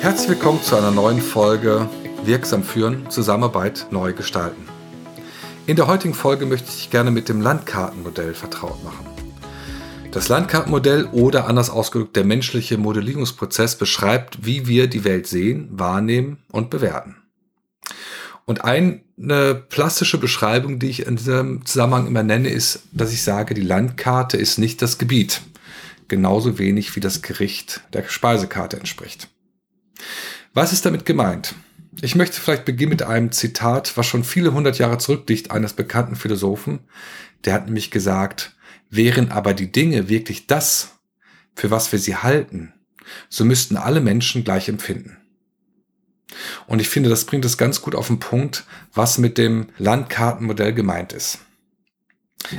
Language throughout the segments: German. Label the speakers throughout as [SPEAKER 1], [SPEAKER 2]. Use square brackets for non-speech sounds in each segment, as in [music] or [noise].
[SPEAKER 1] Herzlich willkommen zu einer neuen Folge Wirksam führen, Zusammenarbeit neu gestalten. In der heutigen Folge möchte ich gerne mit dem Landkartenmodell vertraut machen. Das Landkartenmodell oder anders ausgedrückt der menschliche Modellierungsprozess beschreibt, wie wir die Welt sehen, wahrnehmen und bewerten. Und eine plastische Beschreibung, die ich in diesem Zusammenhang immer nenne, ist, dass ich sage, die Landkarte ist nicht das Gebiet. Genauso wenig wie das Gericht der Speisekarte entspricht. Was ist damit gemeint? Ich möchte vielleicht beginnen mit einem Zitat, was schon viele hundert Jahre zurückliegt, eines bekannten Philosophen. Der hat nämlich gesagt, wären aber die Dinge wirklich das, für was wir sie halten, so müssten alle Menschen gleich empfinden. Und ich finde, das bringt es ganz gut auf den Punkt, was mit dem Landkartenmodell gemeint ist.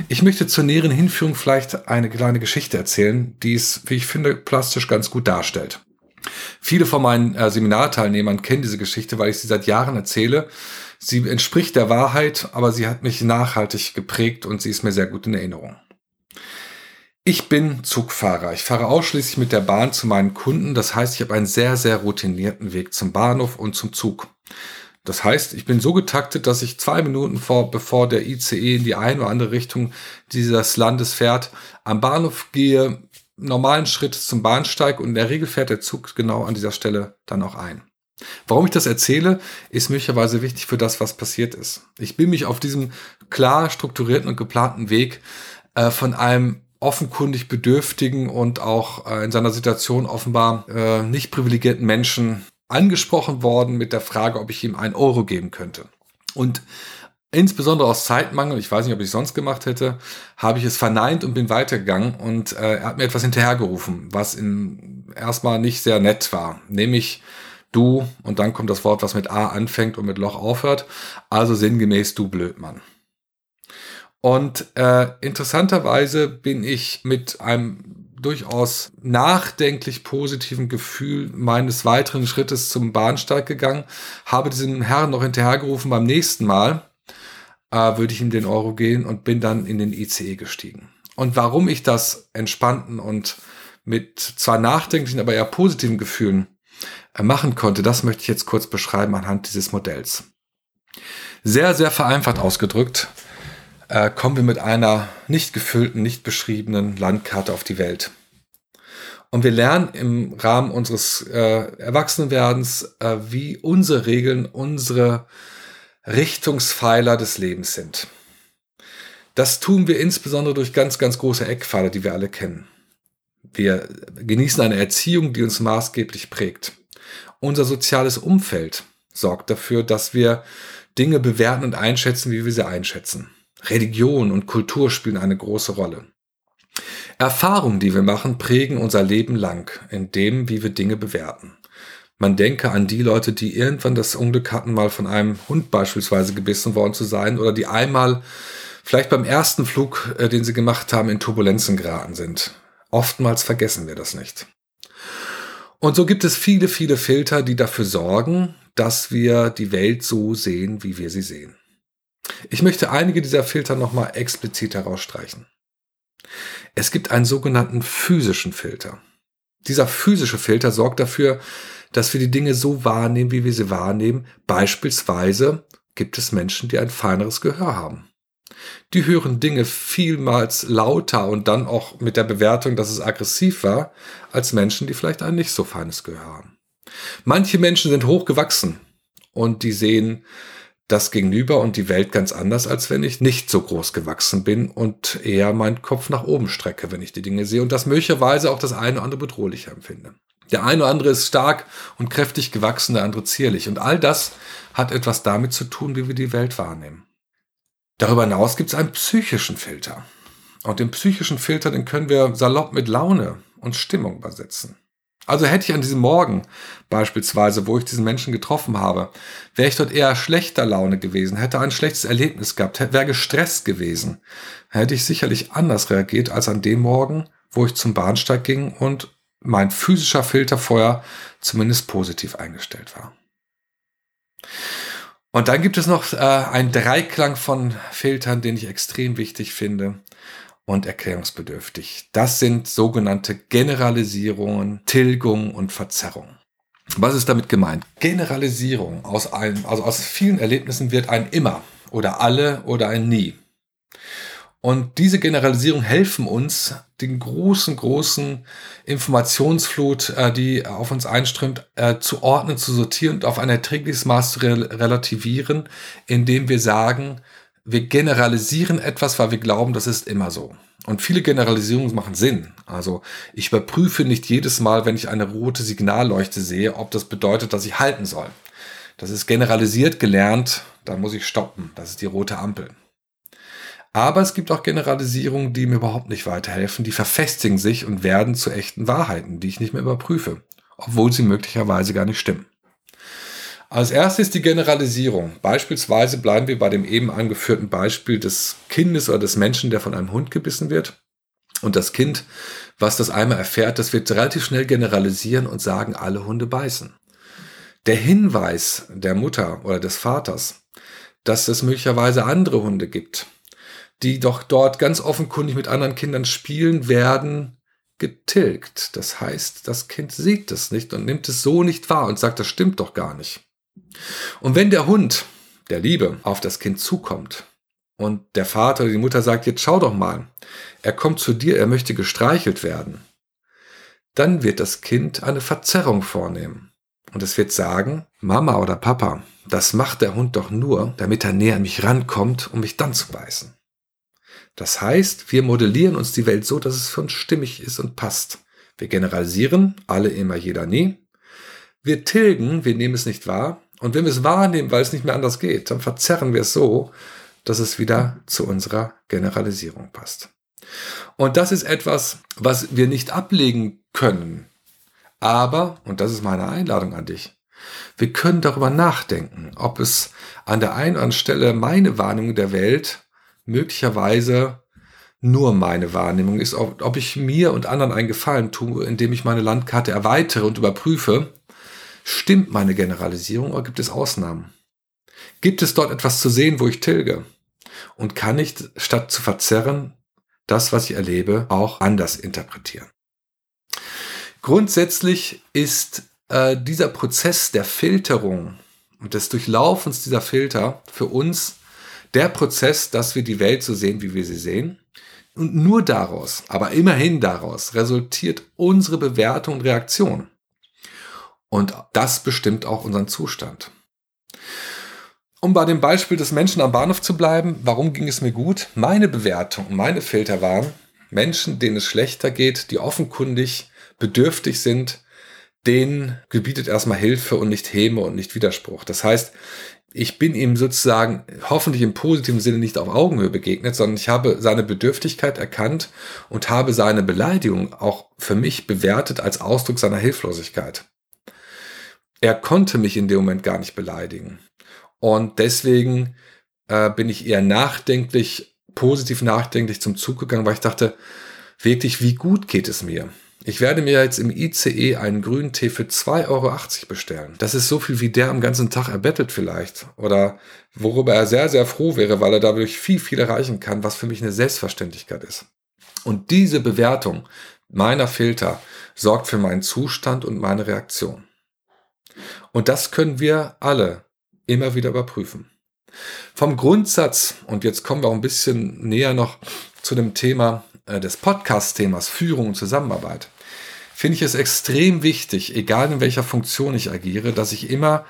[SPEAKER 1] Ich möchte zur näheren Hinführung vielleicht eine kleine Geschichte erzählen, die es, wie ich finde, plastisch ganz gut darstellt. Viele von meinen äh, Seminarteilnehmern kennen diese Geschichte, weil ich sie seit Jahren erzähle. Sie entspricht der Wahrheit, aber sie hat mich nachhaltig geprägt und sie ist mir sehr gut in Erinnerung. Ich bin Zugfahrer. Ich fahre ausschließlich mit der Bahn zu meinen Kunden. Das heißt, ich habe einen sehr, sehr routinierten Weg zum Bahnhof und zum Zug. Das heißt, ich bin so getaktet, dass ich zwei Minuten vor, bevor der ICE in die eine oder andere Richtung dieses Landes fährt, am Bahnhof gehe, normalen Schritt zum Bahnsteig und in der Regel fährt der Zug genau an dieser Stelle dann auch ein. Warum ich das erzähle, ist möglicherweise wichtig für das, was passiert ist. Ich bin mich auf diesem klar strukturierten und geplanten Weg äh, von einem offenkundig bedürftigen und auch äh, in seiner Situation offenbar äh, nicht privilegierten Menschen angesprochen worden mit der Frage, ob ich ihm einen Euro geben könnte. Und insbesondere aus Zeitmangel, ich weiß nicht, ob ich es sonst gemacht hätte, habe ich es verneint und bin weitergegangen und äh, er hat mir etwas hinterhergerufen, was in, erstmal nicht sehr nett war, nämlich du und dann kommt das Wort, was mit A anfängt und mit Loch aufhört, also sinngemäß du Blödmann. Und äh, interessanterweise bin ich mit einem durchaus nachdenklich positiven Gefühl meines weiteren Schrittes zum Bahnsteig gegangen, habe diesem Herrn noch hinterhergerufen beim nächsten Mal, äh, würde ich ihm den Euro gehen und bin dann in den ICE gestiegen. Und warum ich das entspannten und mit zwar nachdenklichen, aber eher positiven Gefühlen äh, machen konnte, das möchte ich jetzt kurz beschreiben anhand dieses Modells. Sehr, sehr vereinfacht ausgedrückt äh, kommen wir mit einer nicht gefüllten, nicht beschriebenen Landkarte auf die Welt. Und wir lernen im Rahmen unseres äh, Erwachsenwerdens, äh, wie unsere Regeln, unsere Richtungspfeiler des Lebens sind. Das tun wir insbesondere durch ganz, ganz große Eckpfeiler, die wir alle kennen. Wir genießen eine Erziehung, die uns maßgeblich prägt. Unser soziales Umfeld sorgt dafür, dass wir Dinge bewerten und einschätzen, wie wir sie einschätzen. Religion und Kultur spielen eine große Rolle. Erfahrungen, die wir machen, prägen unser Leben lang in dem, wie wir Dinge bewerten. Man denke an die Leute, die irgendwann das Unglück hatten, mal von einem Hund beispielsweise gebissen worden zu sein oder die einmal vielleicht beim ersten Flug, äh, den sie gemacht haben, in Turbulenzen geraten sind. Oftmals vergessen wir das nicht. Und so gibt es viele, viele Filter, die dafür sorgen, dass wir die Welt so sehen, wie wir sie sehen. Ich möchte einige dieser Filter nochmal explizit herausstreichen. Es gibt einen sogenannten physischen Filter. Dieser physische Filter sorgt dafür, dass wir die Dinge so wahrnehmen, wie wir sie wahrnehmen. Beispielsweise gibt es Menschen, die ein feineres Gehör haben. Die hören Dinge vielmals lauter und dann auch mit der Bewertung, dass es aggressiv war, als Menschen, die vielleicht ein nicht so feines Gehör haben. Manche Menschen sind hochgewachsen und die sehen das Gegenüber und die Welt ganz anders, als wenn ich nicht so groß gewachsen bin und eher meinen Kopf nach oben strecke, wenn ich die Dinge sehe und das möglicherweise auch das eine oder andere bedrohlicher empfinde. Der eine oder andere ist stark und kräftig gewachsen, der andere zierlich. Und all das hat etwas damit zu tun, wie wir die Welt wahrnehmen. Darüber hinaus gibt es einen psychischen Filter. Und den psychischen Filter, den können wir salopp mit Laune und Stimmung übersetzen. Also hätte ich an diesem Morgen beispielsweise, wo ich diesen Menschen getroffen habe, wäre ich dort eher schlechter Laune gewesen, hätte ein schlechtes Erlebnis gehabt, wäre gestresst gewesen, hätte ich sicherlich anders reagiert als an dem Morgen, wo ich zum Bahnsteig ging und mein physischer Filter vorher zumindest positiv eingestellt war. Und dann gibt es noch äh, einen Dreiklang von Filtern, den ich extrem wichtig finde und erklärungsbedürftig. Das sind sogenannte Generalisierungen, Tilgung und Verzerrung. Was ist damit gemeint? Generalisierung aus einem, also aus vielen Erlebnissen wird ein immer oder alle oder ein nie. Und diese Generalisierung helfen uns, den großen, großen Informationsflut, äh, die auf uns einströmt, äh, zu ordnen, zu sortieren und auf ein erträgliches Maß zu relativieren, indem wir sagen, wir generalisieren etwas, weil wir glauben, das ist immer so. Und viele Generalisierungen machen Sinn. Also ich überprüfe nicht jedes Mal, wenn ich eine rote Signalleuchte sehe, ob das bedeutet, dass ich halten soll. Das ist generalisiert gelernt, da muss ich stoppen. Das ist die rote Ampel. Aber es gibt auch Generalisierungen, die mir überhaupt nicht weiterhelfen. Die verfestigen sich und werden zu echten Wahrheiten, die ich nicht mehr überprüfe, obwohl sie möglicherweise gar nicht stimmen. Als erstes die Generalisierung. Beispielsweise bleiben wir bei dem eben angeführten Beispiel des Kindes oder des Menschen, der von einem Hund gebissen wird. Und das Kind, was das einmal erfährt, das wird relativ schnell generalisieren und sagen, alle Hunde beißen. Der Hinweis der Mutter oder des Vaters, dass es möglicherweise andere Hunde gibt, die doch dort ganz offenkundig mit anderen Kindern spielen, werden getilgt. Das heißt, das Kind sieht es nicht und nimmt es so nicht wahr und sagt, das stimmt doch gar nicht. Und wenn der Hund der Liebe auf das Kind zukommt und der Vater oder die Mutter sagt, jetzt schau doch mal, er kommt zu dir, er möchte gestreichelt werden, dann wird das Kind eine Verzerrung vornehmen. Und es wird sagen, Mama oder Papa, das macht der Hund doch nur, damit er näher an mich rankommt, um mich dann zu beißen. Das heißt, wir modellieren uns die Welt so, dass es für uns stimmig ist und passt. Wir generalisieren, alle immer, jeder nie. Wir tilgen, wir nehmen es nicht wahr. Und wenn wir es wahrnehmen, weil es nicht mehr anders geht, dann verzerren wir es so, dass es wieder zu unserer Generalisierung passt. Und das ist etwas, was wir nicht ablegen können. Aber, und das ist meine Einladung an dich, wir können darüber nachdenken, ob es an der einen oder anderen Stelle meine Wahrnehmung der Welt möglicherweise nur meine Wahrnehmung ist, ob, ob ich mir und anderen einen Gefallen tue, indem ich meine Landkarte erweitere und überprüfe, Stimmt meine Generalisierung oder gibt es Ausnahmen? Gibt es dort etwas zu sehen, wo ich tilge? Und kann ich, statt zu verzerren, das, was ich erlebe, auch anders interpretieren? Grundsätzlich ist äh, dieser Prozess der Filterung und des Durchlaufens dieser Filter für uns der Prozess, dass wir die Welt so sehen, wie wir sie sehen. Und nur daraus, aber immerhin daraus, resultiert unsere Bewertung und Reaktion. Und das bestimmt auch unseren Zustand. Um bei dem Beispiel des Menschen am Bahnhof zu bleiben, warum ging es mir gut? Meine Bewertung, meine Filter waren Menschen, denen es schlechter geht, die offenkundig bedürftig sind, denen gebietet erstmal Hilfe und nicht Häme und nicht Widerspruch. Das heißt, ich bin ihm sozusagen hoffentlich im positiven Sinne nicht auf Augenhöhe begegnet, sondern ich habe seine Bedürftigkeit erkannt und habe seine Beleidigung auch für mich bewertet als Ausdruck seiner Hilflosigkeit er konnte mich in dem Moment gar nicht beleidigen. Und deswegen äh, bin ich eher nachdenklich, positiv nachdenklich zum Zug gegangen, weil ich dachte, wirklich, wie gut geht es mir? Ich werde mir jetzt im ICE einen grünen Tee für 2,80 Euro bestellen. Das ist so viel, wie der am ganzen Tag erbettet vielleicht. Oder worüber er sehr, sehr froh wäre, weil er dadurch viel, viel erreichen kann, was für mich eine Selbstverständlichkeit ist. Und diese Bewertung meiner Filter sorgt für meinen Zustand und meine Reaktion. Und das können wir alle immer wieder überprüfen. Vom Grundsatz, und jetzt kommen wir auch ein bisschen näher noch zu dem Thema äh, des Podcast-Themas Führung und Zusammenarbeit, finde ich es extrem wichtig, egal in welcher Funktion ich agiere, dass ich immer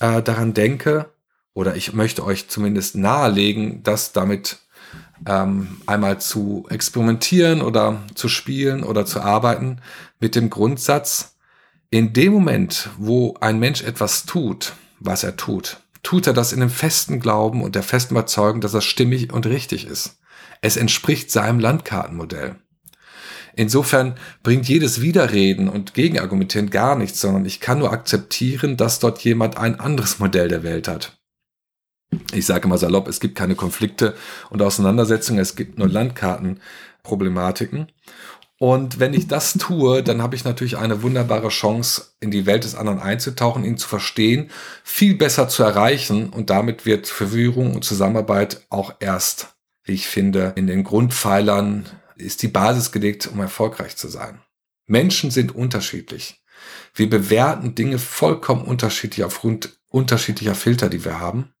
[SPEAKER 1] äh, daran denke, oder ich möchte euch zumindest nahelegen, das damit ähm, einmal zu experimentieren oder zu spielen oder zu arbeiten mit dem Grundsatz, in dem Moment, wo ein Mensch etwas tut, was er tut, tut er das in dem festen Glauben und der festen Überzeugung, dass das stimmig und richtig ist. Es entspricht seinem Landkartenmodell. Insofern bringt jedes Widerreden und Gegenargumentieren gar nichts, sondern ich kann nur akzeptieren, dass dort jemand ein anderes [laughs] Modell der Welt hat. Ich sage mal salopp, es gibt keine Konflikte und Auseinandersetzungen, es gibt nur Landkartenproblematiken. Und wenn ich das tue, dann habe ich natürlich eine wunderbare Chance, in die Welt des anderen einzutauchen, ihn zu verstehen, viel besser zu erreichen und damit wird Verwirrung und Zusammenarbeit auch erst, wie ich finde, in den Grundpfeilern ist die Basis gelegt, um erfolgreich zu sein. Menschen sind unterschiedlich. Wir bewerten Dinge vollkommen unterschiedlich aufgrund unterschiedlicher Filter, die wir haben.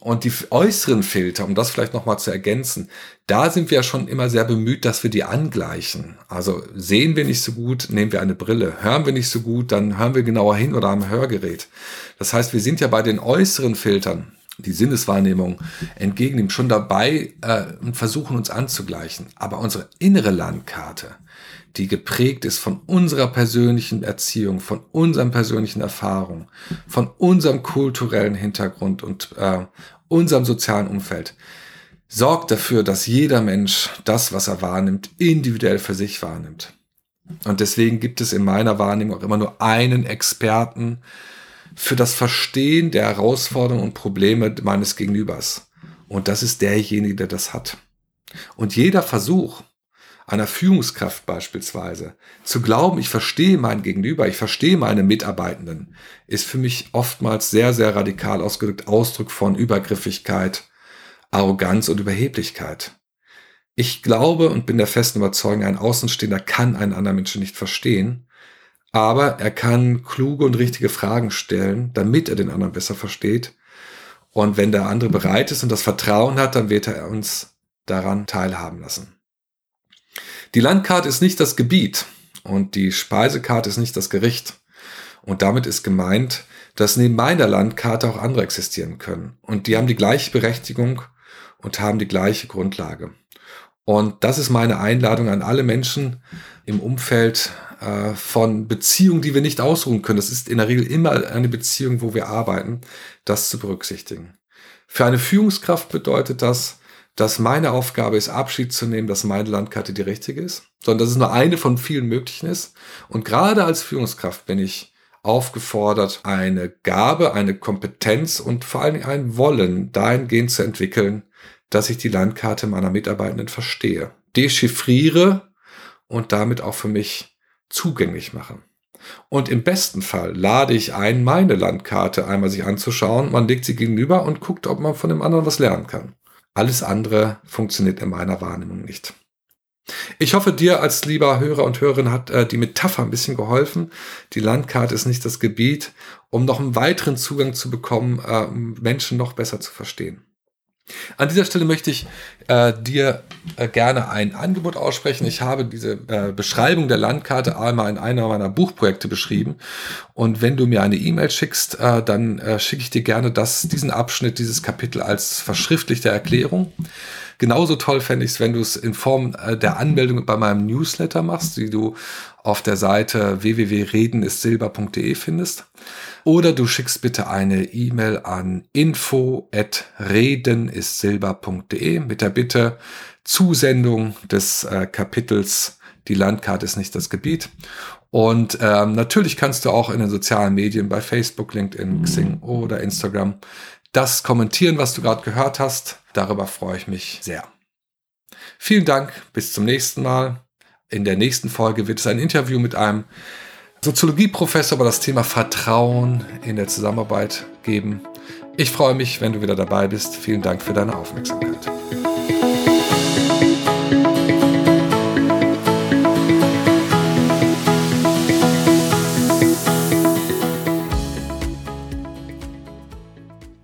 [SPEAKER 1] Und die äußeren Filter, um das vielleicht nochmal zu ergänzen, da sind wir ja schon immer sehr bemüht, dass wir die angleichen. Also sehen wir nicht so gut, nehmen wir eine Brille. Hören wir nicht so gut, dann hören wir genauer hin oder am Hörgerät. Das heißt, wir sind ja bei den äußeren Filtern, die Sinneswahrnehmung entgegennehmen, schon dabei äh, und versuchen uns anzugleichen. Aber unsere innere Landkarte, die geprägt ist von unserer persönlichen Erziehung, von unseren persönlichen Erfahrungen, von unserem kulturellen Hintergrund und äh, unserem sozialen Umfeld, sorgt dafür, dass jeder Mensch das, was er wahrnimmt, individuell für sich wahrnimmt. Und deswegen gibt es in meiner Wahrnehmung auch immer nur einen Experten für das Verstehen der Herausforderungen und Probleme meines Gegenübers. Und das ist derjenige, der das hat. Und jeder Versuch, einer Führungskraft beispielsweise, zu glauben, ich verstehe mein Gegenüber, ich verstehe meine Mitarbeitenden, ist für mich oftmals sehr, sehr radikal ausgedrückt Ausdruck von Übergriffigkeit, Arroganz und Überheblichkeit. Ich glaube und bin der festen Überzeugung, ein Außenstehender kann einen anderen Menschen nicht verstehen, aber er kann kluge und richtige Fragen stellen, damit er den anderen besser versteht. Und wenn der andere bereit ist und das Vertrauen hat, dann wird er uns daran teilhaben lassen. Die Landkarte ist nicht das Gebiet und die Speisekarte ist nicht das Gericht. Und damit ist gemeint, dass neben meiner Landkarte auch andere existieren können. Und die haben die gleiche Berechtigung und haben die gleiche Grundlage. Und das ist meine Einladung an alle Menschen im Umfeld äh, von Beziehungen, die wir nicht ausruhen können. Das ist in der Regel immer eine Beziehung, wo wir arbeiten, das zu berücksichtigen. Für eine Führungskraft bedeutet das, dass meine Aufgabe ist, Abschied zu nehmen, dass meine Landkarte die richtige ist, sondern dass es nur eine von vielen möglichen ist. Und gerade als Führungskraft bin ich aufgefordert, eine Gabe, eine Kompetenz und vor allen Dingen ein Wollen dahingehend zu entwickeln, dass ich die Landkarte meiner Mitarbeitenden verstehe, dechiffriere und damit auch für mich zugänglich mache. Und im besten Fall lade ich ein, meine Landkarte einmal sich anzuschauen. Man legt sie gegenüber und guckt, ob man von dem anderen was lernen kann. Alles andere funktioniert in meiner Wahrnehmung nicht. Ich hoffe, dir als lieber Hörer und Hörerin hat äh, die Metapher ein bisschen geholfen. Die Landkarte ist nicht das Gebiet, um noch einen weiteren Zugang zu bekommen, äh, Menschen noch besser zu verstehen. An dieser Stelle möchte ich äh, dir äh, gerne ein Angebot aussprechen. Ich habe diese äh, Beschreibung der Landkarte einmal in einer meiner Buchprojekte beschrieben. Und wenn du mir eine E-Mail schickst, äh, dann äh, schicke ich dir gerne das, diesen Abschnitt, dieses Kapitel als verschriftlichte Erklärung. Genauso toll fände ich es, wenn du es in Form äh, der Anmeldung bei meinem Newsletter machst, die du auf der Seite www.redenissilber.de findest. Oder du schickst bitte eine E-Mail an info@redenissilber.de mit der Bitte Zusendung des äh, Kapitels Die Landkarte ist nicht das Gebiet. Und ähm, natürlich kannst du auch in den sozialen Medien bei Facebook, LinkedIn, Xing oder Instagram das kommentieren, was du gerade gehört hast. Darüber freue ich mich sehr. Vielen Dank, bis zum nächsten Mal. In der nächsten Folge wird es ein Interview mit einem Soziologieprofessor über das Thema Vertrauen in der Zusammenarbeit geben. Ich freue mich, wenn du wieder dabei bist. Vielen Dank für deine Aufmerksamkeit.